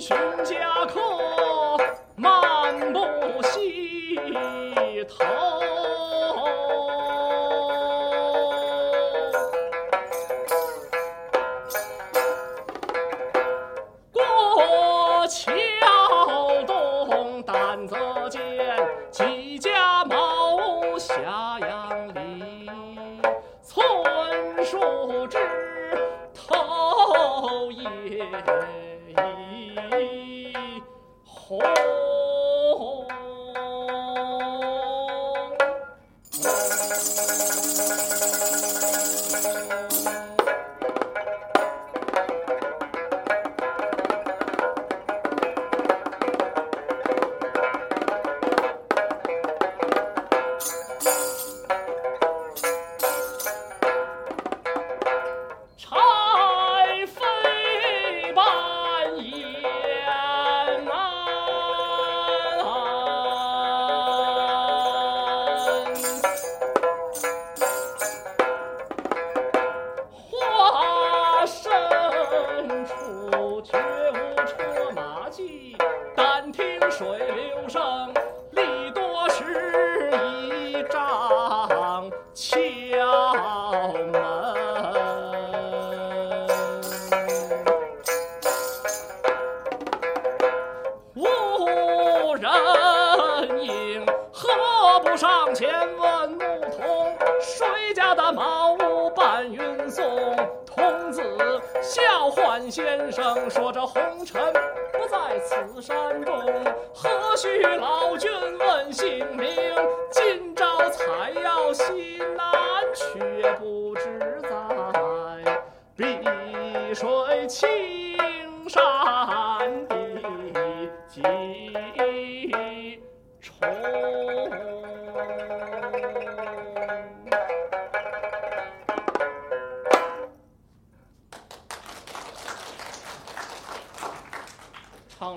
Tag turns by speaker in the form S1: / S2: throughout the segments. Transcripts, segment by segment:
S1: 寻家客漫步溪头过桥东但则见几家茅屋斜阳里村树枝头耶不上前问牧童？谁家的茅屋搬运送？童子笑唤先生，说这红尘不在此山中，何须老君问姓名？今朝采药西南，却不知在碧水青山的几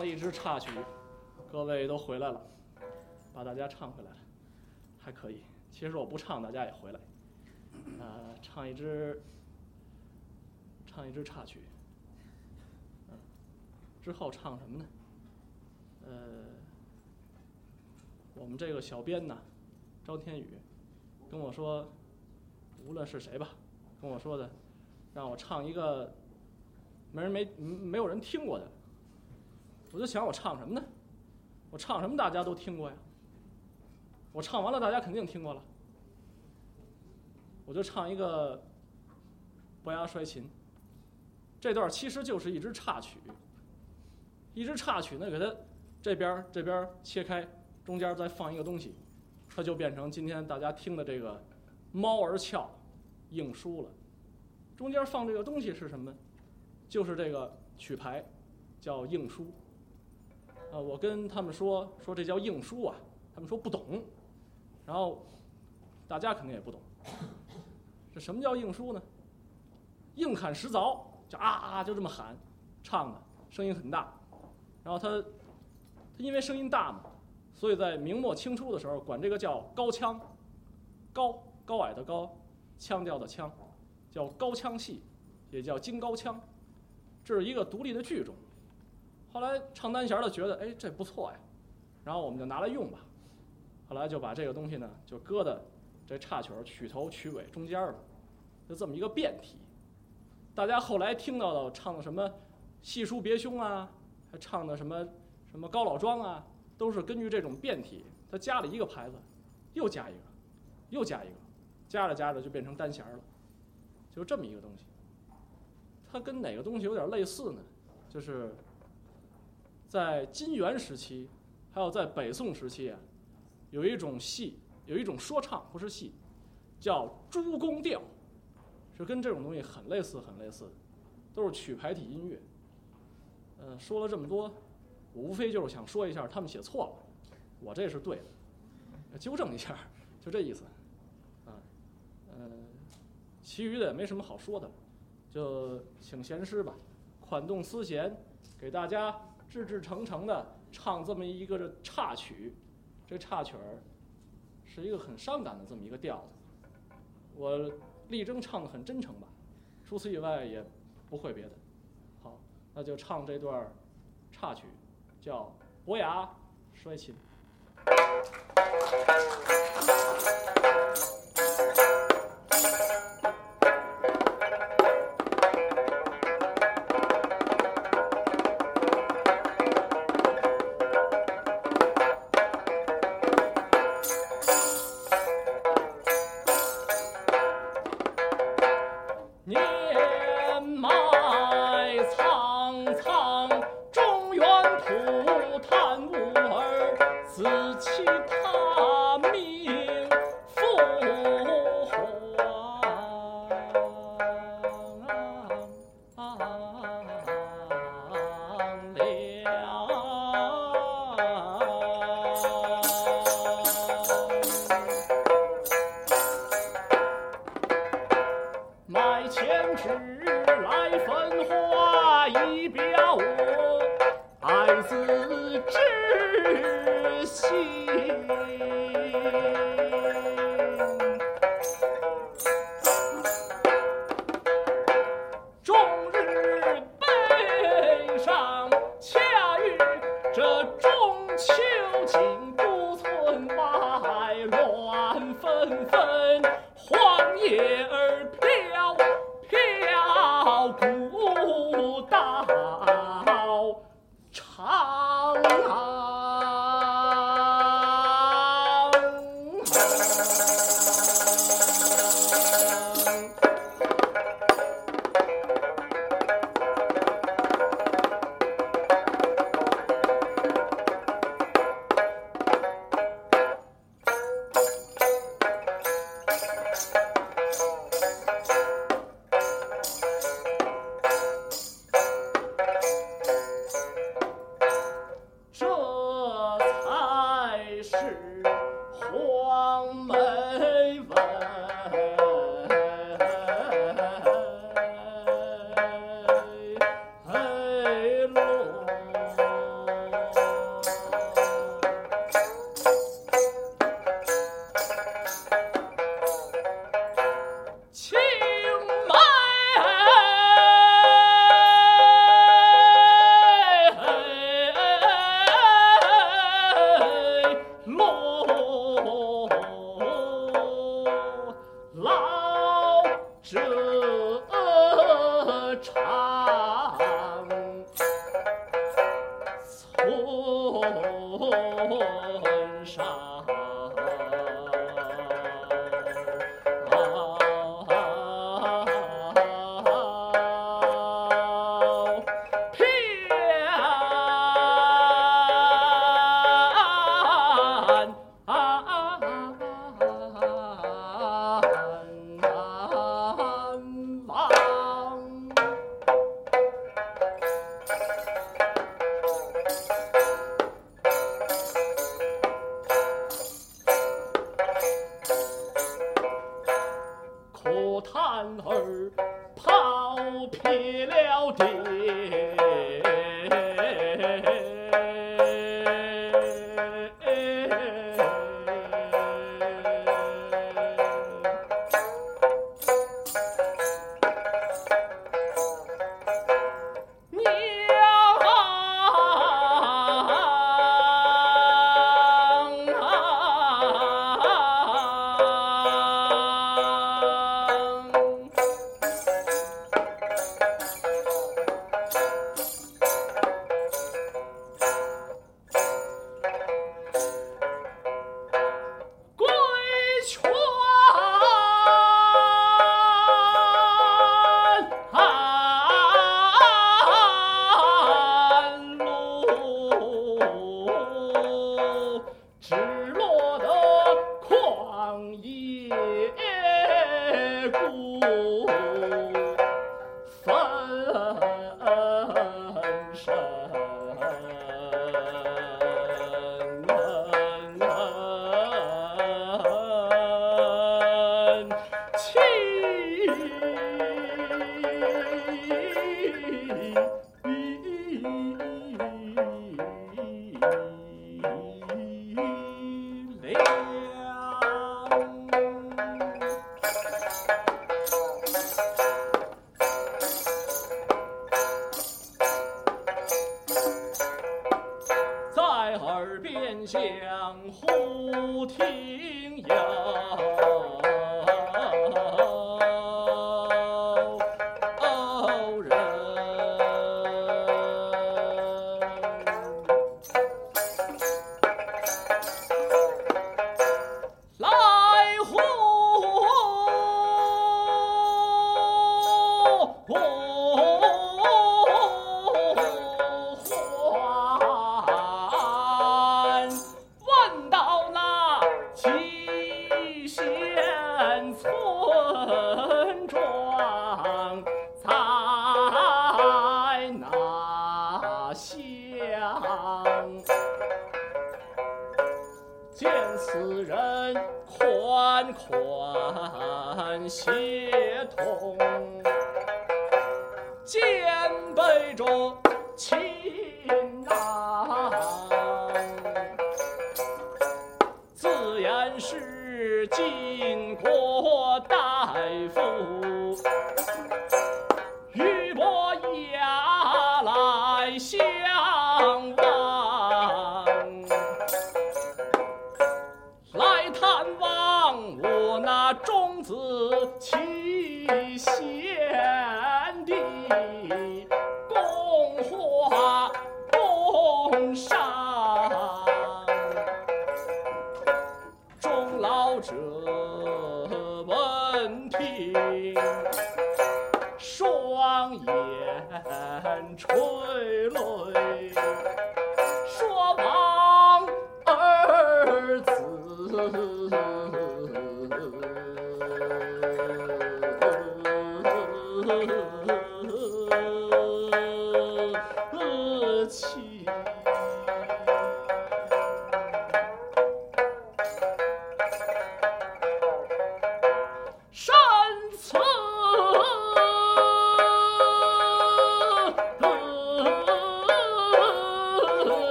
S1: 了一支插曲，各位都回来了，把大家唱回来了，还可以。其实我不唱，大家也回来。呃，唱一支，唱一支插曲。嗯，之后唱什么呢？呃，我们这个小编呢，张天宇跟我说，无论是谁吧，跟我说的，让我唱一个没人没没有人听过的。我就想我唱什么呢？我唱什么大家都听过呀。我唱完了，大家肯定听过了。我就唱一个《伯牙摔琴》，这段其实就是一支插曲。一支插曲呢，给它这边这边切开，中间再放一个东西，它就变成今天大家听的这个《猫儿俏》硬书了。中间放这个东西是什么呢？就是这个曲牌，叫硬书。啊，我跟他们说说这叫硬书啊，他们说不懂，然后大家肯定也不懂，这什么叫硬书呢？硬砍石凿，就啊啊就这么喊，唱的声音很大，然后他他因为声音大嘛，所以在明末清初的时候管这个叫高腔，高高矮的高，腔调的腔，叫高腔戏，也叫京高腔，这是一个独立的剧种。后来唱单弦的觉得，哎，这不错呀，然后我们就拿来用吧。后来就把这个东西呢，就搁在这插曲儿曲头曲尾中间了，就这么一个变体。大家后来听到的唱的什么《细书别兄》啊，还唱的什么什么《高老庄》啊，都是根据这种变体，他加了一个牌子，又加一个，又加一个，加着加着就变成单弦了，就这么一个东西。它跟哪个东西有点类似呢？就是。在金元时期，还有在北宋时期啊，有一种戏，有一种说唱，不是戏，叫诸公调，是跟这种东西很类似，很类似，都是曲牌体音乐。呃，说了这么多，我无非就是想说一下，他们写错了，我这是对的，纠正一下，就这意思。啊，呃，其余的也没什么好说的，就请贤师吧，款动丝弦，给大家。志志诚诚的唱这么一个插曲，这插曲儿是一个很伤感的这么一个调子。我力争唱的很真诚吧，除此以外也不会别的。好，那就唱这段插曲，叫《伯牙摔琴》。这重情。可叹儿跑撇了地。Oh. 相呼听呀协同肩背着擒拿自言是晋国大夫。这问题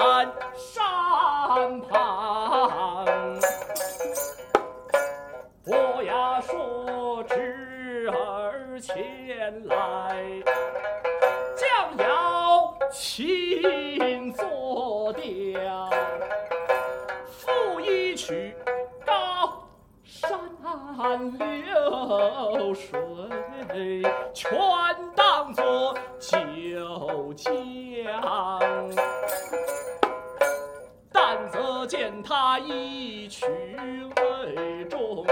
S1: 看山旁见他一曲为重。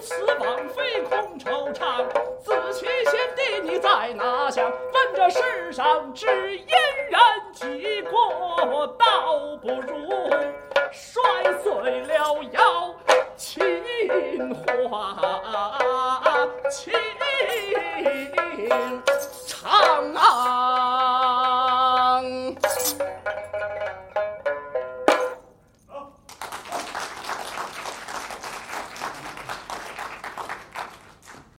S1: 此往非空惆怅子期贤弟你在哪厢问这世上知因人几过倒不如摔碎了瑶琴花琴唱啊